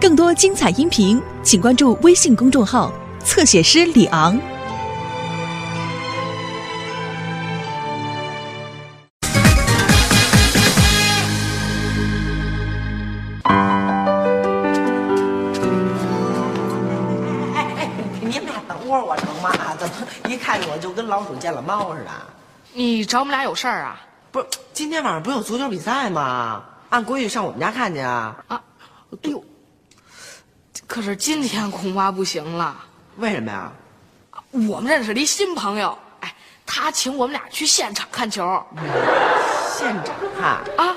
更多精彩音频，请关注微信公众号“侧写师李昂”。哎哎，你们俩等会儿我成吗？怎么一看我就跟老鼠见了猫似的？你找我们俩有事儿啊？不是，今天晚上不有足球比赛吗？按规矩上我们家看去啊？啊，哎呦，可是今天恐怕不行了。为什么呀？我们认识了一新朋友，哎，他请我们俩去现场看球。现场看啊？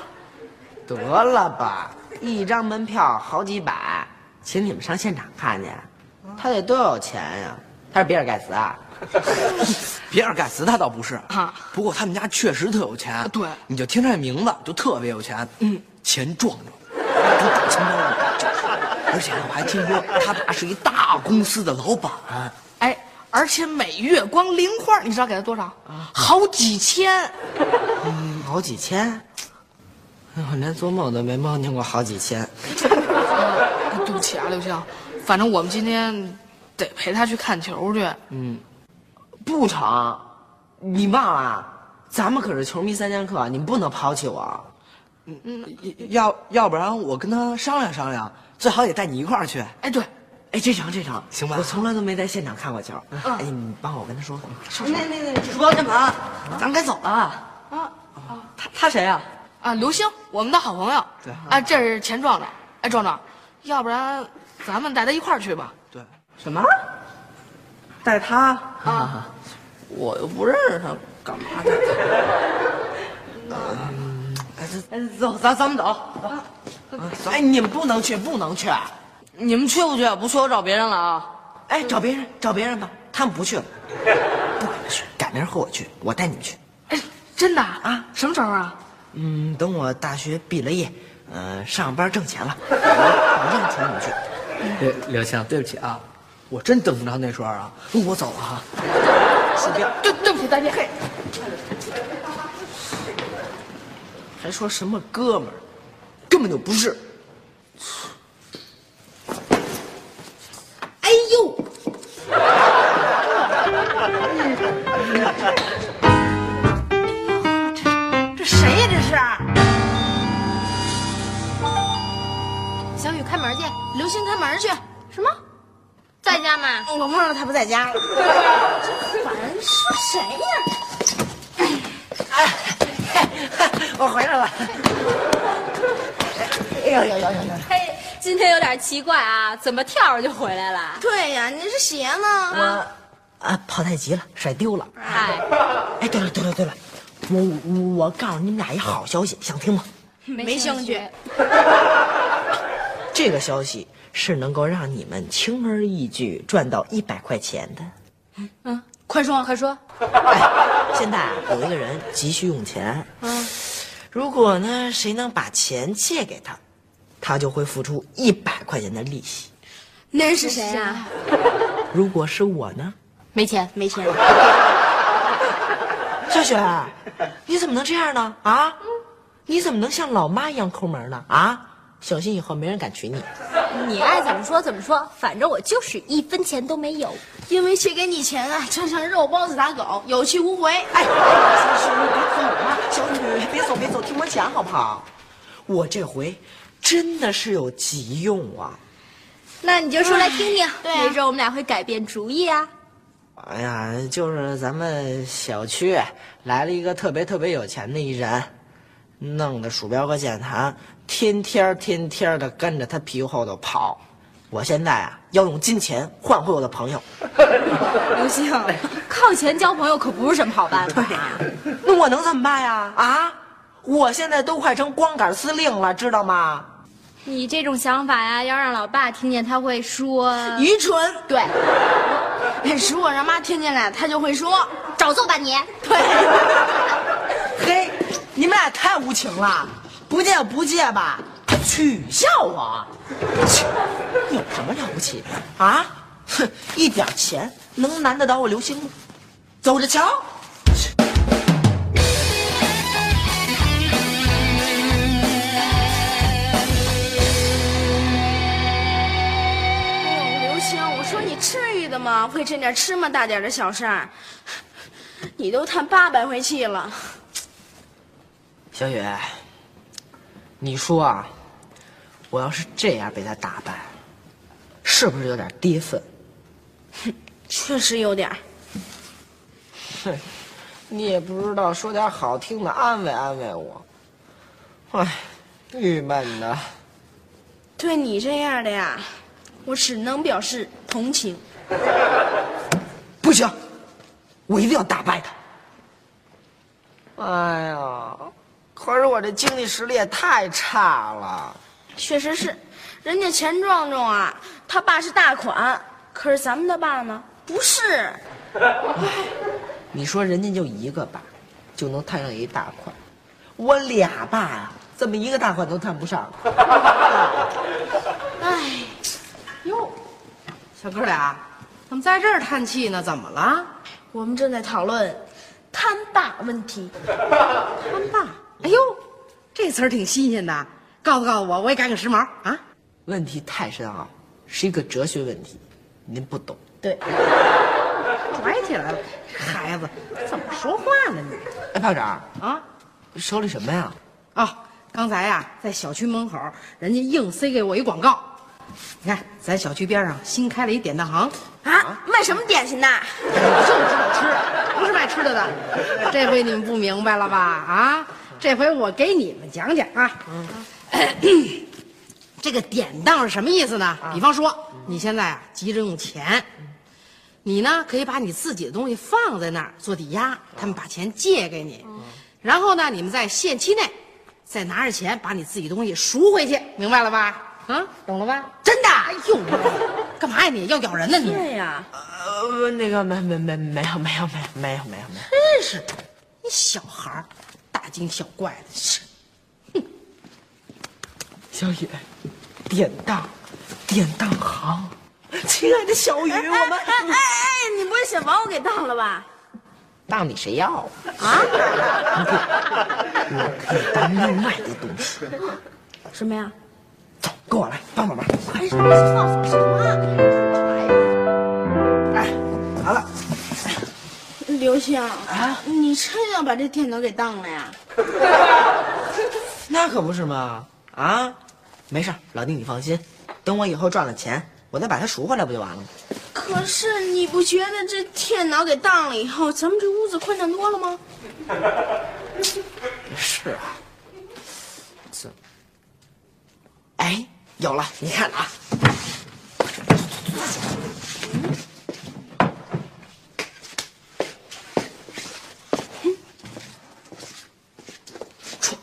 得了吧，一张门票好几百，请你们上现场看去，他得多有钱呀？他是比尔盖茨啊？比尔盖茨他倒不是啊不过他们家确实特有钱。对你就听他这名字就特别有钱。嗯，钱壮壮，跟大钱包一样。而且我还听说他爸是一大公司的老板。哎，而且每月光零花，你知道给他多少？好几千。嗯，好几千。哎我连做梦都没梦见过好几千。哎对不起啊，刘星，反正我们今天得陪他去看球去。嗯不成，你忘了？咱们可是球迷三剑客，你们不能抛弃我。要要不然我跟他商量商量，最好也带你一块儿去。哎，对，哎，这场这场，行吧我从来都没在现场看过球。嗯哎，你帮我跟他说。说那那那主播干嘛？咱该走了。啊啊他他谁啊、啊，刘星，我们的好朋友。对啊，这是钱壮壮。哎，壮壮，要不然咱们带他一块儿去吧？对，什么？带他？啊，我又不认识他，干嘛带他？哎，走，咱咱们走。走哎，你们不能去，不能去。你们去不去？不去我找别人了啊。哎，找别人，找别人吧，他们不去了。不跟他去，改明儿和我去，我带你们去。哎，真的啊？什么时候啊？嗯，等我大学毕了业，呃，上班挣钱了，我保证请你们去。刘刘星，对不起啊，我真等不着那时候啊，我走了 哈。对，对不起，再见。嘿，还说什么哥们儿，根本就不是。哎呦！这谁呀？这是？小雨开门去，刘星开门去。什么？在家吗？我忘了他不在家了。真烦说谁呀？我回来了。哎呦呦呦呦呦！嘿，今天有点奇怪啊，怎么跳着就回来了？对呀，你这鞋呢？我啊跑太急了，甩丢了。哎，哎，对了对了对了，我我告诉你们俩一好消息，想听吗？没兴趣。这个消息是能够让你们轻而易举赚到一百块钱的。嗯，快说快说。哎，现在啊有一个人急需用钱，嗯，如果呢谁能把钱借给他，他就会付出一百块钱的利息。那人是谁啊？如果是我呢，没钱，没钱。小雪，你怎么能这样呢？啊，你怎么能像老妈一样抠门呢？啊，小心以后没人敢娶你。你爱怎么说怎么说，反正我就是一分钱都没有。因为借给你钱啊，就像肉包子打狗，有去无回。哎，小雪，你别走啊！小雨，别走别走，听我讲好不好？我这回真的是有急用啊！那你就说来听听，对啊没准我们俩会改变主意啊。哎呀，就是咱们小区来了一个特别特别有钱的一人，弄的鼠标和键盘天天天天的跟着他屁股后头跑。我现在啊，要用金钱换回我的朋友。刘星，靠钱交朋友可不是什么好办法呀。那我能怎么办呀？啊，我现在都快成光杆司令了，知道吗？你这种想法呀，要让老爸听见，他会说愚蠢。对，哎如果让妈听见了，他就会说。找揍吧你。对，嘿，你们俩太无情了，不借不借吧取笑我。有什么了不起？的啊？哼 一点钱能难得倒我刘星吗走着瞧刘星我说你至于的吗会这点吃麻大点的小事你都叹八百回气了。小雨你说啊，我要是这样被他打败，是不是有点跌份？确实有点。哼，你也不知道说点好听的安慰安慰我。唉，郁闷的。对你这样的呀，我只能表示同情。不行，我一定要打败他。哎呀，可是我这经济实力也太差了。确实是，人家钱壮壮啊，他爸是大款，可是咱们的爸呢，不是。你说人家就一个爸，就能摊上一大款，我俩爸呀，怎么一个大款都摊不上？哎，哟，小哥俩怎么在这儿叹气呢？怎么了？我们正在讨论摊大问题。摊爸？哎呦，这词儿挺新鲜的，告诉告诉我，我也赶赶时髦啊！问题太深奥，是一个哲学问题，您不懂。对，拽起来了，孩子怎么说话呢你？哎，炮长，啊？手里什么呀？哦，刚才呀、在小区门口，人家硬塞给我一广告。你看，咱小区边上新开了一典当行，啊，卖什么点心的？就知道吃，不是卖吃的的。这回你们不明白了吧？啊，这回我给你们讲讲啊。这个典当是什么意思呢？比方说，你现在啊急着用钱，你呢可以把你自己的东西放在那儿做抵押，他们把钱借给你，然后呢，你们在限期内再拿着钱把你自己东西赎回去，明白了吧？啊，懂了吧？真的？哎呦，干嘛呀你？要咬人呢你？对呀，呃，那个没没没没有没有没有没有没有没有。真是，你小孩儿大惊小怪的，是。小雨，典当，典当行，亲爱的小雨，我们哎哎哎，你不会想把我给当了吧？当你谁要啊？我可以当另外的东西。什么呀？走，跟我来，帮帮忙。哎，你告诉我什么？刘星啊，你真要把这电脑给当了呀？那可不是嘛！啊，没事，老弟你放心，等我以后赚了钱，我再把它赎回来不就完了吗？可是你不觉得这电脑给当了以后，咱们这屋子宽敞多了吗？是啊，这，哎，有了，你看啊，出，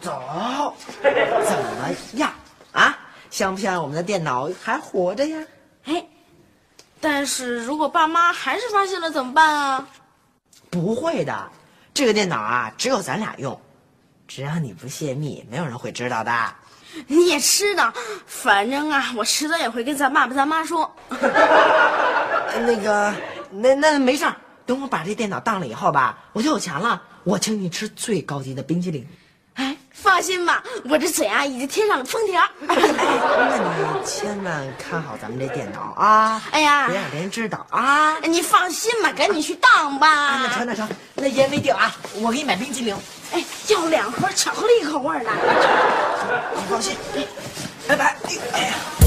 走，怎么样啊？像不像我们的电脑还活着呀？哎，但是如果爸妈还是发现了怎么办啊？不会的，这个电脑啊，只有咱俩用，只要你不泄密，没有人会知道的。你也知道，反正啊，我迟早也会跟咱爸爸、咱妈说。呃那个，那那没事儿，等我把这电脑当了以后吧，我就有钱了，我请你吃最高级的冰淇淋。哎，放心吧，我这嘴啊已经贴上了封条。哎，那你千万看好咱们这电脑啊！哎呀别让别人知道啊！你放心吧，赶紧去当吧。啊，那成那成，那言为定啊！我给你买冰激凌，哎，要两盒巧克力口味的。你放心。拜拜。哎呀。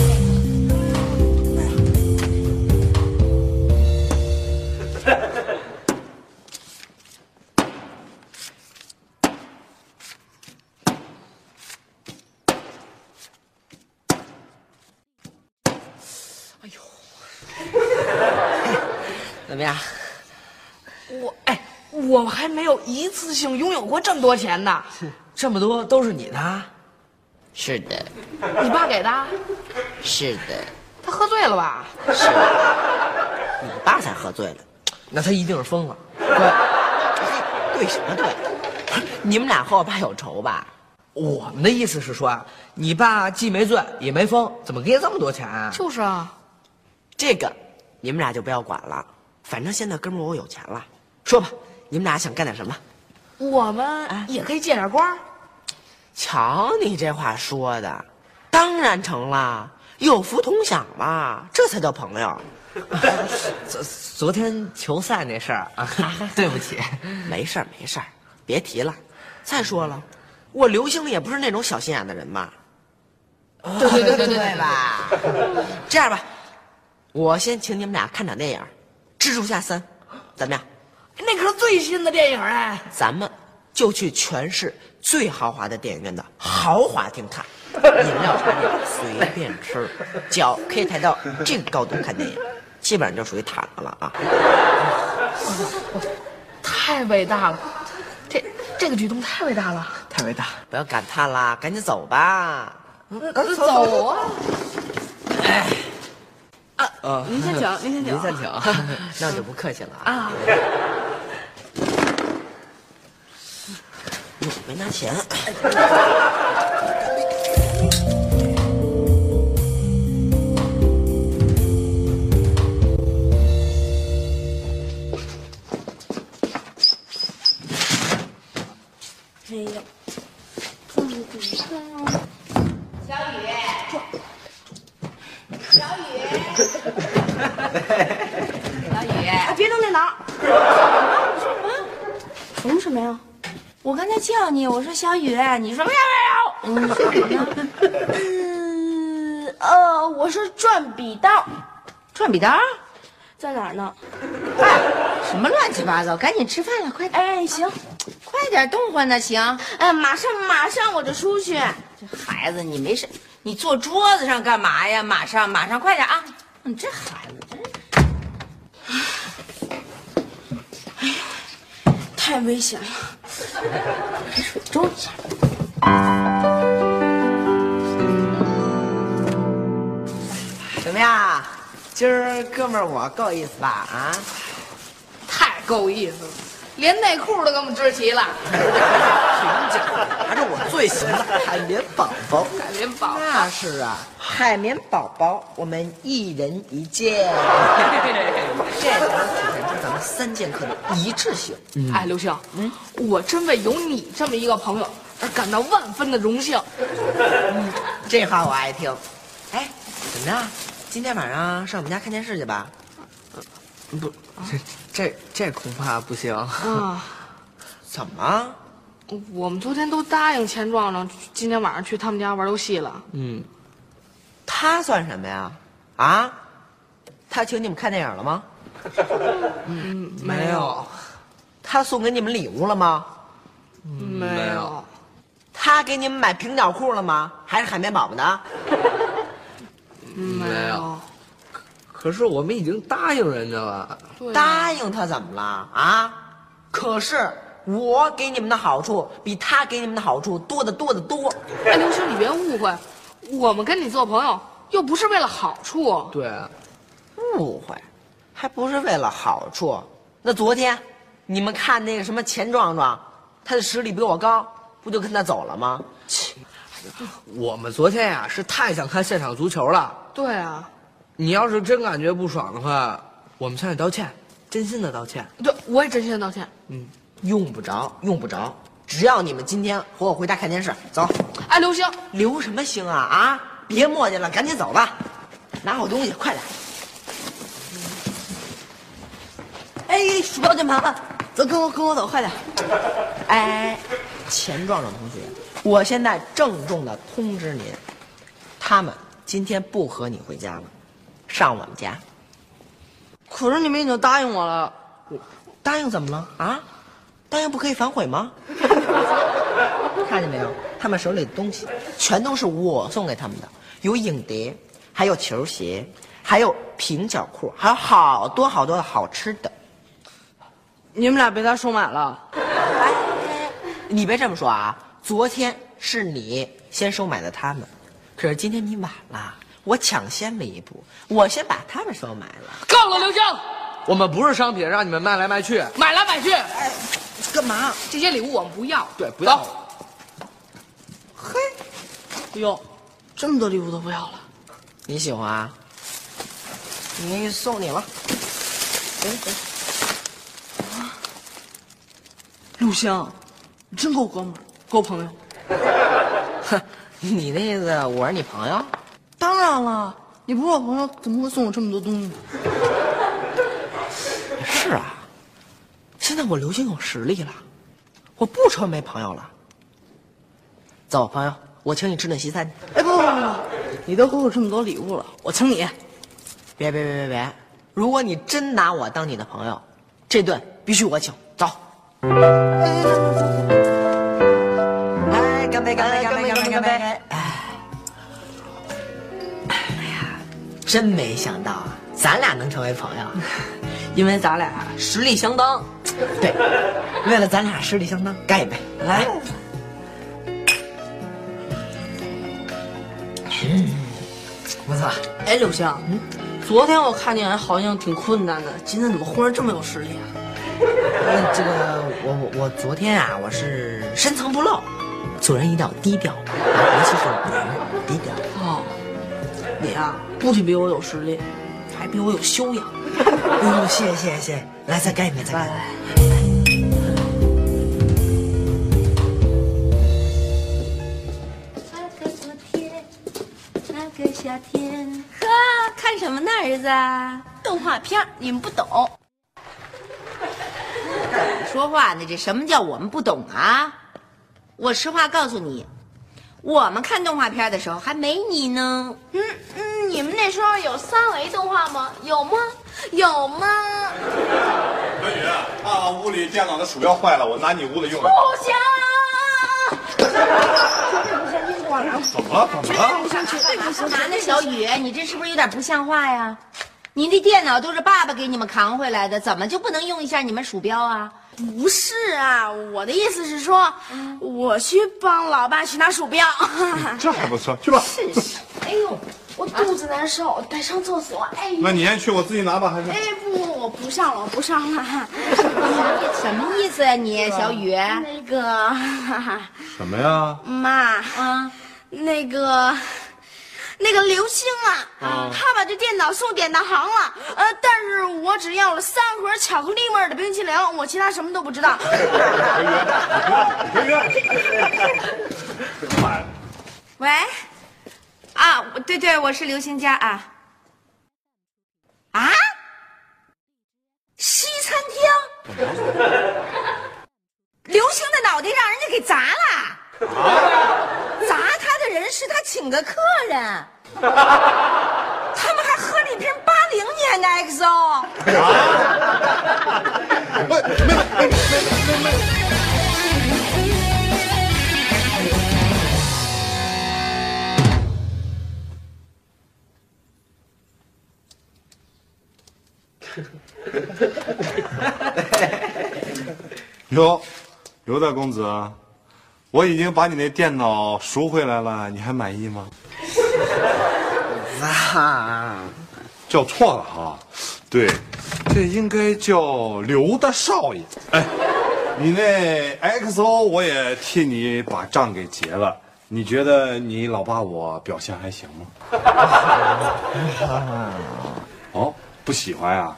怎么样？我哎，我还没有一次性拥有过这么多钱呢。这么多都是你的？是的，你爸给的？是的，他喝醉了吧？是你爸才喝醉了，那他一定是疯了。对，对什么对？你们俩和我爸有仇吧？我们的意思是说啊，你爸既没醉也没疯，怎么给这么多钱啊？就是啊，这个你们俩就不要管了，反正现在哥们儿我有钱了。说吧，你们俩想干点什么？我们也可以借点光。瞧你这话说的，当然成了。有福同享嘛，这才叫朋友。昨昨天球赛那事儿啊，对不起。没事儿没事儿，别提了。再说了，我刘星也不是那种小心眼的人嘛。对 对对对对对吧？这样吧，我先请你们俩看场电影《蜘蛛侠三》，怎么样？那可是最新的电影哎。咱们就去全市最豪华的电影院的豪华厅看，饮料茶点随便吃，脚可以抬到这个高度看电影，基本上就属于躺着了啊。太伟大了，这这个举动太伟大了。太伟大。不要感叹啦，赶紧走吧。嗯走啊！呃，您先请，您先请。您先请。那我就不客气了啊。啊，哟，没拿钱。刚才叫你，我说小雨，你说喵喵喵。嗯，说什么呢？嗯，呃，我说转笔刀转笔刀？在哪儿呢？哎什么乱七八糟？赶紧吃饭了，快点，哎，行，快点动换呢，行。哎，马上马上我就出去。这孩子，你没事，你坐桌子上干嘛呀？马上，马上，快点啊！你这孩子真是。太危险了。水周一下。怎么样？今儿哥们儿我够意思吧？啊？太够意思了，连内裤都给我们织齐了。拿着我最喜欢的海绵宝宝。海绵宝宝那是啊，海绵宝宝，我们一人一件，这才能体现出咱们三剑客的一致性。哎，刘星，嗯，我真为有你这么一个朋友而感到万分的荣幸。这话我爱听。哎，怎么样？今天晚上上我们家看电视去吧？不，这这这恐怕不行。啊，怎么？我们昨天都答应钱壮壮今天晚上去他们家玩游戏了。嗯，他算什么呀？啊？他请你们看电影了吗？嗯，没有，他送给你们礼物了吗？没有，他给你们买平角裤了吗？还是海绵宝宝的？没有。可是我们已经答应人家了。答应他怎么了啊？可是我给你们的好处比他给你们的好处多得多得多。哎，刘星，你别误会，我们跟你做朋友又不是为了好处。对，误会，还不是为了好处。那昨天你们看那个什么钱壮壮，他的实力比我高，不就跟他走了吗？切，我们昨天呀是太想看现场足球了。对啊，你要是真感觉不爽的话，我们向你道歉，真心的道歉。对，我也真心的道歉。嗯用不着，用不着，只要你们今天和我回家看电视，走。哎，刘星，留什么星啊啊！别磨叽了，赶紧走吧，拿好东西，快点。哎，鼠标键盘了，走，跟我跟我走，快点。哎，钱壮壮同学，我现在郑重的通知您，他们今天不和你回家了，上我们家。可是你们已经答应我了。答应怎么了啊？答应不可以反悔吗？看见没有？他们手里的东西全都是我送给他们的，有影碟，还有球鞋，还有平角裤，还有好多好多的好吃的。你们俩被他收买了。你别这么说啊！昨天是你先收买的他们，可是今天你晚了，我抢先了一步，我先把他们收买了。够了，刘星，我们不是商品，让你们卖来卖去。买来买去，干嘛？这些礼物我们不要。对，不要。嘿，哎呦，这么多礼物都不要了。你喜欢啊？你送你了。行行。刘星，你真够哥们儿，够朋友。哼，你那意思我是你朋友？当然了，你不是我朋友，怎么会送我这么多东西？是啊，现在我刘星有实力了，我不愁没朋友了。走，朋友，我请你吃顿西餐去。哎，不不不不，你都给我这么多礼物了，我请你。别别别别别！如果你真拿我当你的朋友，这顿必须我请。走。哎，干杯！干杯！干杯！干杯！干杯！真没想到啊，咱俩能成为朋友，因为咱俩实力相当。对，为了咱俩实力相当，干一杯！来。嗯，不错。哎，柳星，嗯，昨天我看见好像挺困难的，今天怎么忽然这么有实力啊？呃，这个我我我昨天啊，我是深藏不露，做人一定要低调，尤其是女人低调。哦，你啊，不仅比我有实力，还比我有修养。哎 呦，谢谢谢谢，来再干一杯，再干一杯。那个昨天，那个夏天，呵，看什么呢，儿子？动画片你们不懂。说话呢？这什么叫我们不懂啊？我实话告诉你，我们看动画片的时候还没你呢。嗯嗯，你们那时候有三维动画吗？有吗？有吗？小雨，爸爸屋里电脑的鼠标坏了，我拿你屋里用不行。绝对。不行！怎么？了？怎么？了？干嘛呢，小雨？你这是不是有点不像话呀？您的电脑都是爸爸给你们扛回来的，怎么？就不能用一下你们鼠标啊？不是啊，我的意思是说，我去帮老爸去拿鼠标。这还不错，去吧。是是。哎呦，我肚子难受，得上厕所。哎呦。那你先去，我自己拿吧，还是？哎不，我不上了，我不上了。什么意思呀，你小雨？那个。什么呀？妈啊，那个。那个刘星啊，他把这电脑送典当行了，呃，但是我只要了三盒巧克力味的冰淇淋，我其他什么都不知道。别约，喂，啊，对对，我是刘星家啊。啊？西餐厅？刘星的脑袋让人家给砸了。砸他的人是他请个客人，他们还喝了一瓶八零年的 XO。哟，刘大公子。我已经把你那电脑赎回来了，你还满意吗？啊，叫错了哈，对，这应该叫刘大少爷。哎，你那 XO 我也替你把账给结了，你觉得你老爸我表现还行吗？哦，不喜欢呀？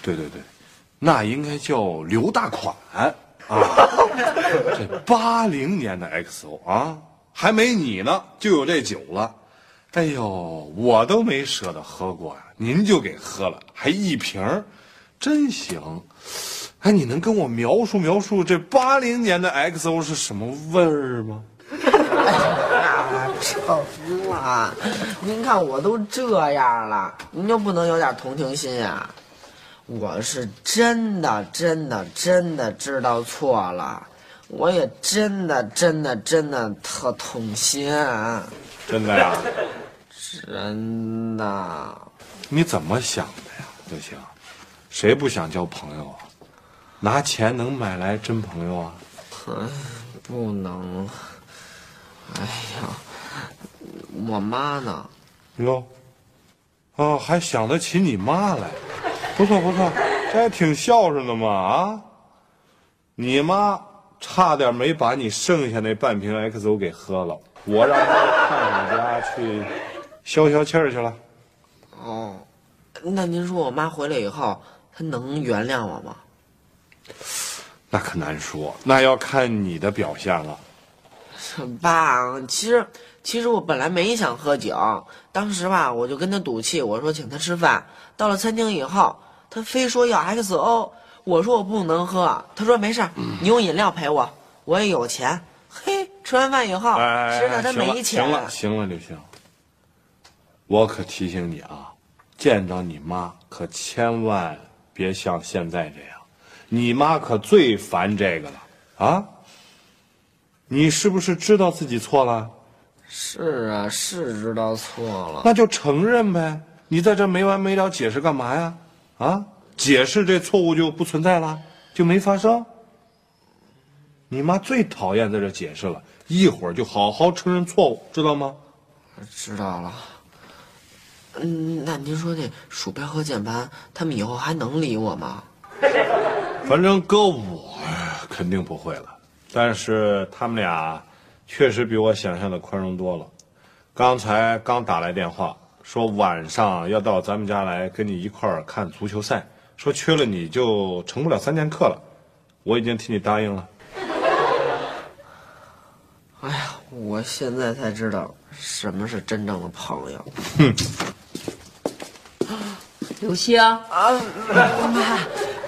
对对对，那应该叫刘大款。啊，这八零年的 XO 啊，还没你呢，就有这酒了。哎呦，我都没舍得喝过呀，您就给喝了，还一瓶儿真行。哎，你能跟我描述描述这八零年的 XO 是什么味儿吗？成了，您看我都这样了，您就不能有点同情心呀？我是真的，真的，真的知道错了，我也真的，真的，真的特痛心。真的呀？真的。你怎么想的呀，刘星？谁不想交朋友啊？拿钱能买来真朋友啊？不能。哎呀，我妈呢？哟，哦，还想得起你妈来。不错不错，这还挺孝顺的嘛啊！你妈差点没把你剩下那半瓶 XO 给喝了，我让她上你家去消消气儿去了。哦，那您说我妈回来以后，她能原谅我吗？那可难说，那要看你的表现了。爸，其实。其其实我本来没想喝酒，当时吧，我就跟他赌气，我说请他吃饭。到了餐厅以后，他非说要 XO，我说我不能喝，他说没事儿，你用饮料陪我，我也有钱。嘿，吃完饭以后，哎，知道他行了没钱行了，行了，刘星，我可提醒你啊，见着你妈可千万别像现在这样，你妈可最烦这个了啊！你是不是知道自己错了？是啊，是知道错了。那就承认呗。你在这没完没了解释干嘛呀？啊，解释这错误就不存在了，就没发生。你妈最讨厌在这解释了，一会儿就好好承认错误，知道吗？知道了。嗯，那您说这鼠标和键盘，他们以后还能理我吗？反正搁我肯定不会了，但是他们俩确实比我想象的宽容多了。刚才刚打来电话，说晚上要到咱们家来跟你一块儿看足球赛，说缺了你就成不了三剑客了。我已经替你答应了。哎呀，我现在才知道什么是真正的朋友。哼刘星，啊，妈，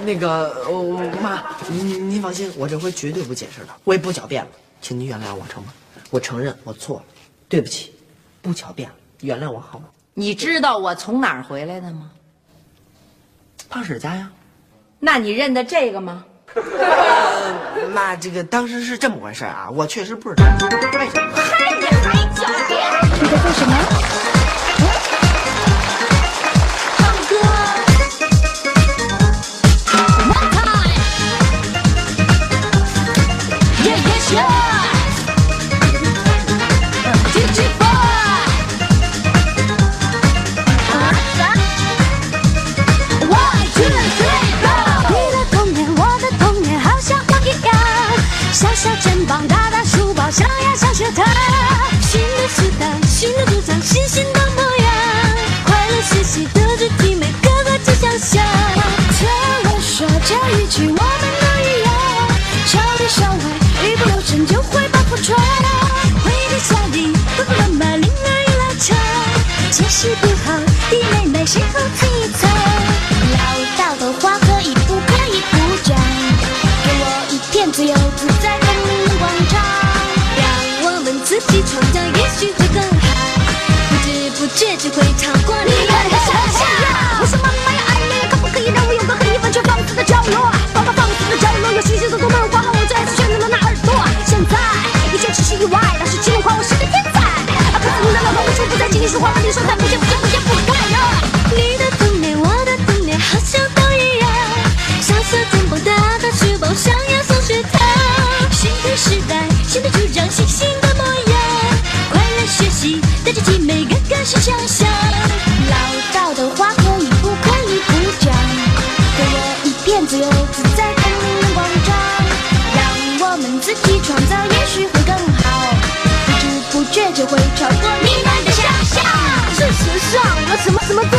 那个，我，妈，您您放心，我这回绝对不解释了，我也不狡辩了，请您原谅我成吗？我承认我错了，对不起，不狡辩了，原谅我好吗？你知道我从哪儿回来的吗？胖婶家呀。那你认得这个吗？呃，妈，这个当时是这么回事啊，我确实不知道为什么。嗨，你还狡辩？你在做什么？大书包，像呀像学堂。新的时代，新的主张，新新的模样。快乐学习的主题，每个个只想象。跳了说这一句，我们都一样。朝里朝外，一不留神就会把破窗。回到家里，爸爸妈妈铃儿一拉长，解释不好，不是想象。唠叨的话可以不可以不讲？给我一片自由自在的广场，让我们自己创造，也许会更好。不知不觉就会超过你们的想象。事实上，我什么什么对